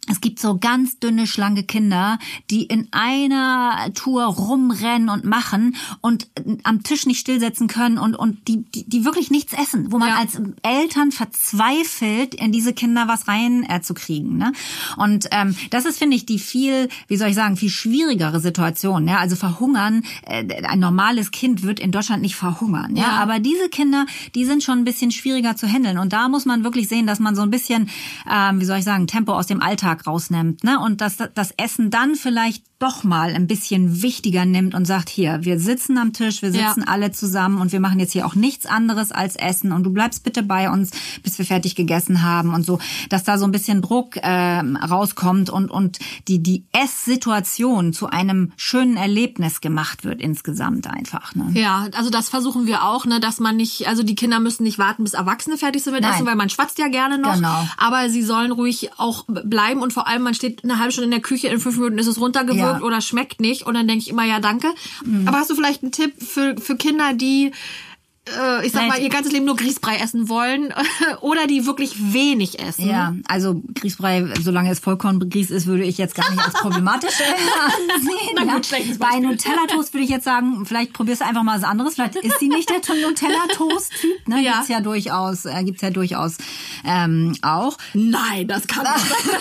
Es gibt so ganz dünne, schlanke Kinder, die in einer Tour rumrennen und machen und am Tisch nicht stillsetzen können und, und die, die, die wirklich nichts essen, wo man ja. als Eltern verzweifelt, in diese Kinder was rein äh, zu kriegen. Ne? Und ähm, das ist, finde ich, die viel, wie soll ich sagen, viel schwierigere Situation. Ja? Also verhungern, äh, ein normales Kind wird in Deutschland nicht verhungern. Ja? ja? Aber diese Kinder, die sind schon ein bisschen schwieriger zu handeln. Und da muss man wirklich sehen, dass man so ein bisschen, ähm, wie soll ich sagen, Tempo aus dem Alltag Alltag rausnimmt, ne? Und dass das Essen dann vielleicht doch mal ein bisschen wichtiger nimmt und sagt, hier, wir sitzen am Tisch, wir sitzen ja. alle zusammen und wir machen jetzt hier auch nichts anderes als Essen und du bleibst bitte bei uns, bis wir fertig gegessen haben und so, dass da so ein bisschen Druck äh, rauskommt und, und die, die Esssituation zu einem schönen Erlebnis gemacht wird insgesamt einfach. Ne? Ja, also das versuchen wir auch, ne, dass man nicht, also die Kinder müssen nicht warten, bis Erwachsene fertig sind mit Nein. Essen, weil man schwatzt ja gerne noch. Genau. Aber sie sollen ruhig auch bleiben und vor allem, man steht eine halbe Stunde in der Küche, in fünf Minuten ist es runtergewürzt. Ja wirkt oder schmeckt nicht. Und dann denke ich immer, ja, danke. Mhm. Aber hast du vielleicht einen Tipp für, für Kinder, die ich sag Nein. mal, ihr ganzes Leben nur Grießbrei essen wollen [LAUGHS] oder die wirklich wenig essen. Ja, also Grießbrei, solange es Vollkorngrieß ist, würde ich jetzt gar nicht als [LAUGHS] problematisch [LAUGHS] ansehen. Na gut, ja. Bei Nutella-Toast würde ich jetzt sagen, vielleicht probierst du einfach mal was anderes. Vielleicht ist sie nicht der Nutella-Toast-Typ. Ne? Ja. Gibt's ja durchaus, äh, gibt's ja durchaus ähm, auch. Nein, das kann nicht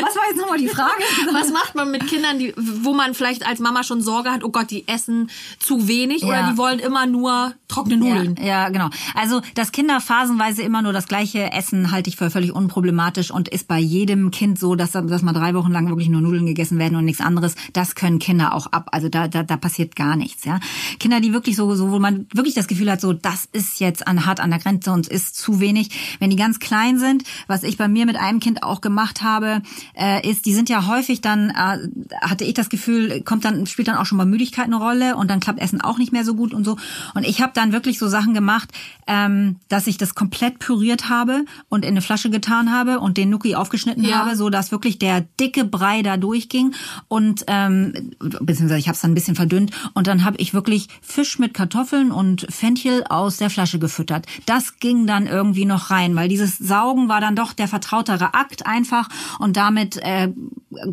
was war jetzt nochmal die Frage? Was macht man mit Kindern, die, wo man vielleicht als Mama schon Sorge hat, oh Gott, die essen zu wenig ja. oder die wollen immer nur nur trockene Nudeln. Ja, ja, genau. Also, dass Kinder phasenweise immer nur das gleiche essen, halte ich für völlig unproblematisch und ist bei jedem Kind so, dass, dass mal drei Wochen lang wirklich nur Nudeln gegessen werden und nichts anderes. Das können Kinder auch ab. Also da, da, da passiert gar nichts. Ja, Kinder, die wirklich so, so, wo man wirklich das Gefühl hat, so das ist jetzt an hart an der Grenze und ist zu wenig. Wenn die ganz klein sind, was ich bei mir mit einem Kind auch gemacht habe, äh, ist, die sind ja häufig dann, äh, hatte ich das Gefühl, kommt dann spielt dann auch schon mal Müdigkeit eine Rolle und dann klappt Essen auch nicht mehr so gut und so. Und ich habe dann wirklich so Sachen gemacht, ähm, dass ich das komplett püriert habe und in eine Flasche getan habe und den Nuki aufgeschnitten ja. habe, so dass wirklich der dicke Brei da durchging und ähm, beziehungsweise ich habe es dann ein bisschen verdünnt und dann habe ich wirklich Fisch mit Kartoffeln und Fenchel aus der Flasche gefüttert. Das ging dann irgendwie noch rein, weil dieses Saugen war dann doch der vertrautere Akt einfach und damit äh,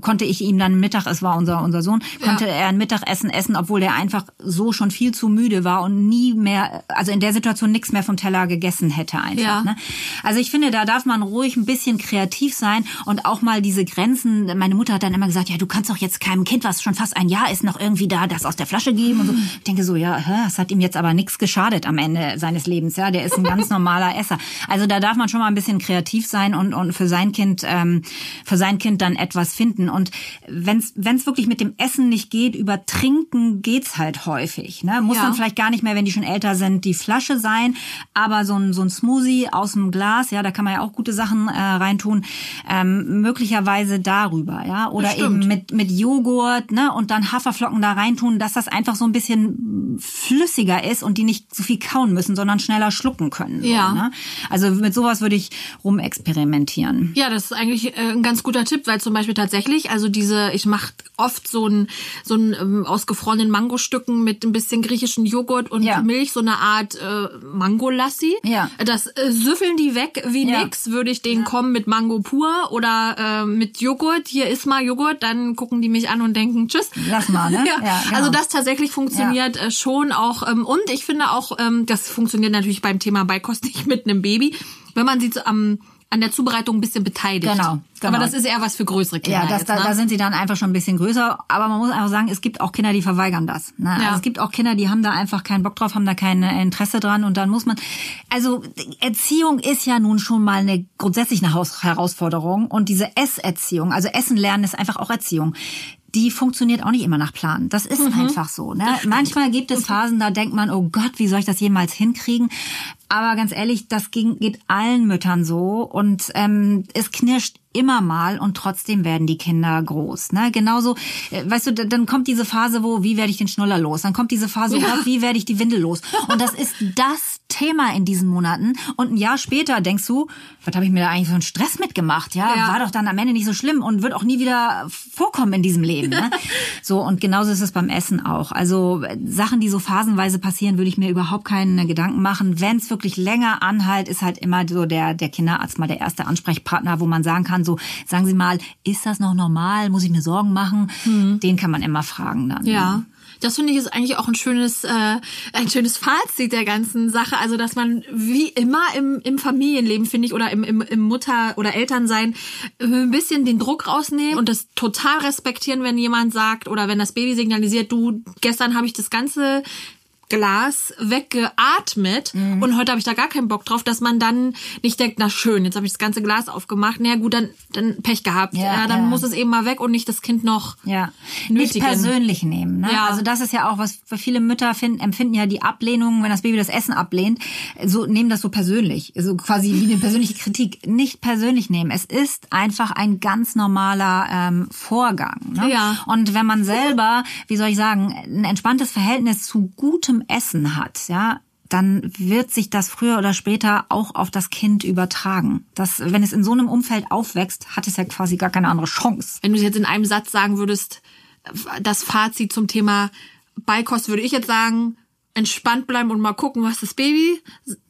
konnte ich ihm dann Mittag, es war unser unser Sohn, konnte ja. er ein Mittagessen essen, obwohl der einfach so schon viel zu müde war und nie mehr, also in der Situation nichts mehr vom Teller gegessen hätte einfach. Ja. Ne? Also ich finde, da darf man ruhig ein bisschen kreativ sein und auch mal diese Grenzen. Meine Mutter hat dann immer gesagt, ja, du kannst doch jetzt keinem Kind, was schon fast ein Jahr ist, noch irgendwie da das aus der Flasche geben und so. Ich denke so, ja, das hat ihm jetzt aber nichts geschadet am Ende seines Lebens. Ja, der ist ein ganz normaler Esser. Also da darf man schon mal ein bisschen kreativ sein und, und für sein Kind, ähm, für sein Kind dann etwas finden. Und wenn es wirklich mit dem Essen nicht geht, über Trinken geht's halt häufig. Ne? Muss ja. man vielleicht gar nicht mehr, wenn die schon älter sind, die Flasche sein, aber so ein, so ein Smoothie aus dem Glas, ja, da kann man ja auch gute Sachen äh, reintun, ähm, möglicherweise darüber, ja, oder eben mit, mit Joghurt, ne, und dann Haferflocken da reintun, dass das einfach so ein bisschen flüssiger ist und die nicht so viel kauen müssen, sondern schneller schlucken können. Ja. So, ne? Also mit sowas würde ich rumexperimentieren. Ja, das ist eigentlich äh, ein ganz guter Tipp, weil zum Beispiel tatsächlich. Also diese, ich mache oft so ein so ein ähm, aus gefrorenen Mangostücken mit ein bisschen griechischen Joghurt und Ja. Milch, so eine Art äh, Mangolassi. Ja. Das äh, süffeln die weg wie Ja. nix. Würde ich denen kommen mit Mango pur oder äh, mit Joghurt. Hier ist mal Joghurt, dann gucken die mich an und denken Tschüss. Lass mal, ne? [LAUGHS] ja. Ja, genau. Also das tatsächlich funktioniert äh, schon auch ähm, und ich finde auch, ähm, das funktioniert natürlich beim Thema Beikost [LAUGHS] nicht mit einem Baby, wenn man sie so am an der Zubereitung ein bisschen beteiligt. Genau, genau. Aber das ist eher was für größere Kinder. Ja, das, jetzt, da, ne? da sind sie dann einfach schon ein bisschen größer. Aber man muss einfach sagen, es gibt auch Kinder, die verweigern das. Ne? Ja. Also es gibt auch Kinder, die haben da einfach keinen Bock drauf, haben da kein äh, Interesse dran. Und dann muss man, also Erziehung ist ja nun schon mal eine grundsätzlich eine Haus Herausforderung. Und diese Esserziehung, also Essen lernen ist einfach auch Erziehung. Die funktioniert auch nicht immer nach Plan. Das ist einfach so. Ne? Manchmal gibt es Phasen, da denkt man, oh Gott, wie soll ich das jemals hinkriegen? Aber ganz ehrlich, das ging, geht allen Müttern so und ähm, es knirscht immer mal und trotzdem werden die Kinder groß. Ne? Genauso, äh, weißt du, da- dann kommt diese Phase, wo, wie werde ich den Schnuller los? Dann kommt diese Phase, oh Gott, wie werde ich die Windel los? Und das ist das Thema in diesen Monaten. Und ein Jahr später denkst du, was habe ich mir da eigentlich für einen Stress mitgemacht? Ja, Ja. war doch dann am Ende nicht so schlimm und wird auch nie wieder vorkommen in diesem Leben. Ne? [LAUGHS] So, und genauso ist es beim Essen auch. Also äh, Sachen, die so phasenweise passieren, würde ich mir überhaupt keine Gedanken machen. Wenn es wirklich länger anhalt, ist halt immer so der, der Kinderarzt mal der erste Ansprechpartner, wo man sagen kann, so, sagen Sie mal, ist das noch normal? Muss ich mir Sorgen machen? Den kann man immer fragen dann. Mhm. Ja. Das finde ich ist eigentlich auch ein schönes, äh, ein schönes Fazit der ganzen Sache. Also, dass man wie immer im, im Familienleben, finde ich, oder im, im, im Mutter- oder Elternsein äh, ein bisschen den Druck rausnehmen und das total respektieren, wenn jemand sagt oder wenn das Baby signalisiert, du, gestern habe ich das ganze Glas weggeatmet und heute habe ich da gar keinen Bock drauf, dass man dann nicht denkt, na schön, jetzt habe ich das ganze Glas aufgemacht, na ja, gut, dann, dann Pech gehabt. Ja, Ja, dann ja. muss es eben mal weg und nicht das Kind noch Ja, nicht nötigen. persönlich nehmen. Ne? Ja. Also das ist ja auch was für viele Mütter finden, empfinden ja die Ablehnung, wenn das Baby das Essen ablehnt, so nehmen das so persönlich, so quasi wie eine persönliche Kritik. Nicht persönlich nehmen. Es ist einfach ein ganz normaler ähm, Vorgang. Ne? Ja. Und wenn man selber, wie soll ich sagen, ein entspanntes Verhältnis zu gutem Essen hat, ja, dann wird sich das früher oder später auch auf das Kind übertragen. Das, wenn es in so einem Umfeld aufwächst, hat es ja quasi gar keine andere Chance. Wenn du es jetzt in einem Satz sagen würdest, das Fazit zum Thema Beikost, würde ich jetzt sagen, entspannt bleiben und mal gucken, was das Baby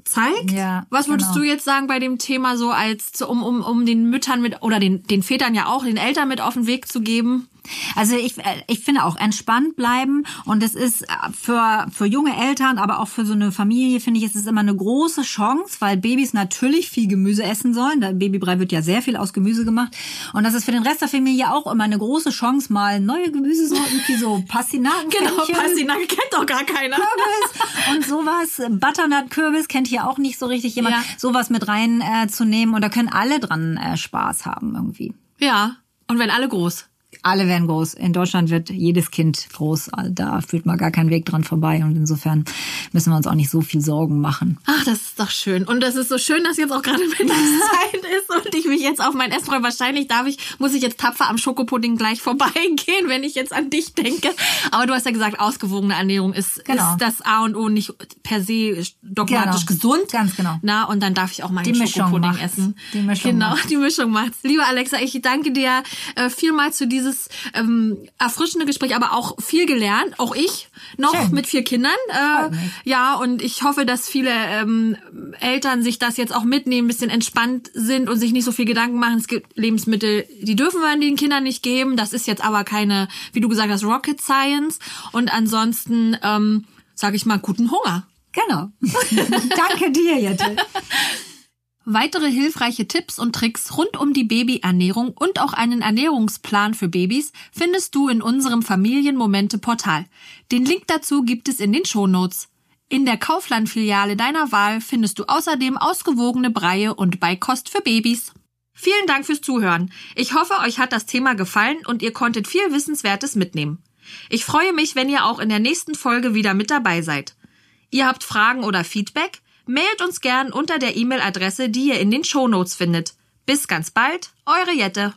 zeigt. Ja, was würdest genau. du jetzt sagen bei dem Thema so als um um um den Müttern mit oder den den Vätern ja auch den Eltern mit auf den Weg zu geben? Also ich, äh, ich finde auch entspannt bleiben und es ist äh, für, für junge Eltern, aber auch für so eine Familie, finde ich, es ist immer eine große Chance, weil Babys natürlich viel Gemüse essen sollen. Der Babybrei wird ja sehr viel aus Gemüse gemacht und das ist für den Rest der Familie auch immer eine große Chance, mal neue Gemüsesorten wie so [LAUGHS] Pastinaken, Genau, Pastinaken kennt doch gar keiner. Kürbis und sowas. Butternut Kürbis kennt hier auch nicht so richtig jemand. Ja. Sowas mit rein äh, zu nehmen und da können alle dran äh, Spaß haben irgendwie. Ja, und wenn alle groß. Alle werden groß. In Deutschland wird jedes Kind groß. Da führt mal gar kein Weg dran vorbei. Und insofern müssen wir uns auch nicht so viel Sorgen machen. Ach, das ist doch schön. Und das ist so schön, dass jetzt auch gerade [LAUGHS] Mittagszeit [LAUGHS] ist und ich mich jetzt auf mein Essen freue. Wahrscheinlich darf ich, muss ich jetzt tapfer am Schokopudding gleich vorbeigehen, wenn ich jetzt an dich denke. Aber du hast ja gesagt, ausgewogene Ernährung ist, Genau. ist das A und O nicht per se dogmatisch Genau. gesund. Ganz genau. Na, und dann darf ich auch meinen Schokopudding macht's. essen. Die Mischung Genau, macht's. die Mischung macht's. Liebe Alexa, ich danke dir äh, vielmals für dieses ähm, erfrischende Gespräch, aber auch viel gelernt. Auch ich noch Schön. mit vier Kindern. Äh, ja, und ich hoffe, dass viele ähm, Eltern sich das jetzt auch mitnehmen, ein bisschen entspannt sind und sich nicht so viel Gedanken machen. Es gibt Lebensmittel, die dürfen wir den Kindern nicht geben. Das ist jetzt aber keine, wie du gesagt hast, Rocket Science. Und ansonsten, ähm, sage ich mal, guten Hunger. Genau. [LAUGHS] Danke dir, Jette. [LAUGHS] Weitere hilfreiche Tipps und Tricks rund um die Babyernährung und auch einen Ernährungsplan für Babys findest du in unserem Familienmomente-Portal. Den Link dazu gibt es in den Shownotes. In der Kaufland-Filiale deiner Wahl findest du außerdem ausgewogene Breie und Beikost für Babys. Vielen Dank fürs Zuhören. Ich hoffe, euch hat das Thema gefallen und ihr konntet viel Wissenswertes mitnehmen. Ich freue mich, wenn ihr auch in der nächsten Folge wieder mit dabei seid. Ihr habt Fragen oder Feedback? Mailt uns gern unter der E-Mail-Adresse, die ihr in den Shownotes findet. Bis ganz bald, eure Jette.